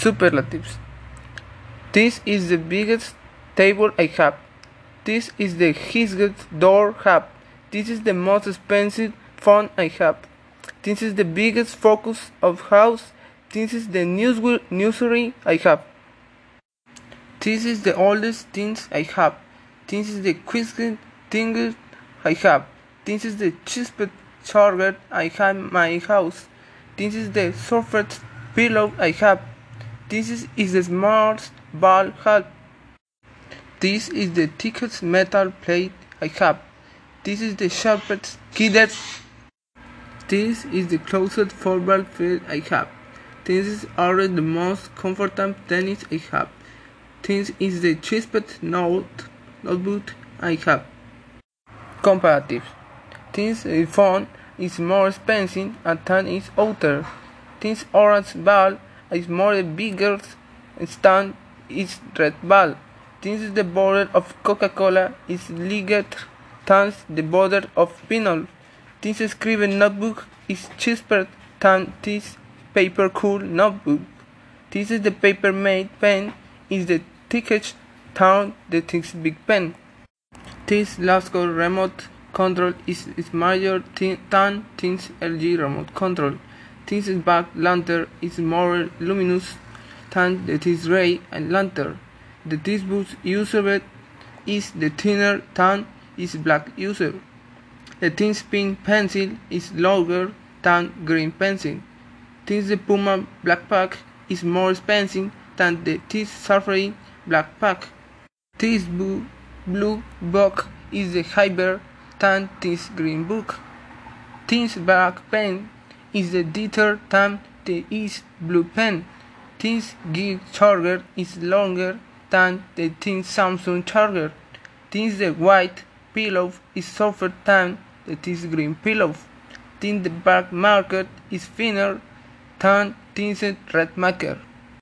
Superlatives. This is the biggest table I have. This is the highest door I have. This is the most expensive phone I have. This is the biggest focus of house. This is the news nursery I have. This is the oldest things I have. This is the quickest thing I have. This is the cheapest charger I have in my house. This is the softest pillow I have. This is, is the smartest ball hat. This is the thickest metal plate I have. This is the sharpest keyboard. This is the closest football field I have. This is already the most comfortable tennis I have. This is the cheapest note notebook I have. Comparative. This phone is more expensive and its outer. This orange ball is more bigger than its red ball. This is the border of Coca-Cola is larger than the border of Pinol. This scribble notebook is cheaper than this paper cool notebook. This is the paper made pen is the thickest than the thick big pen. This Lasco remote control is, smaller than this LG remote control. This back lantern is more luminous than the this ray lantern. The boost user is the thinner than is black user. The thin pink pencil is longer than green pencil. This the Puma backpack is more expensive than the this Safari backpack. This blue, blue book is the higher than this green book. This black pen is the deeper than the is blue pen. This gig charger is longer than the thin Samsung charger. This the white pillow is softer than the this green pillow. This the black marker is thinner than this red marker.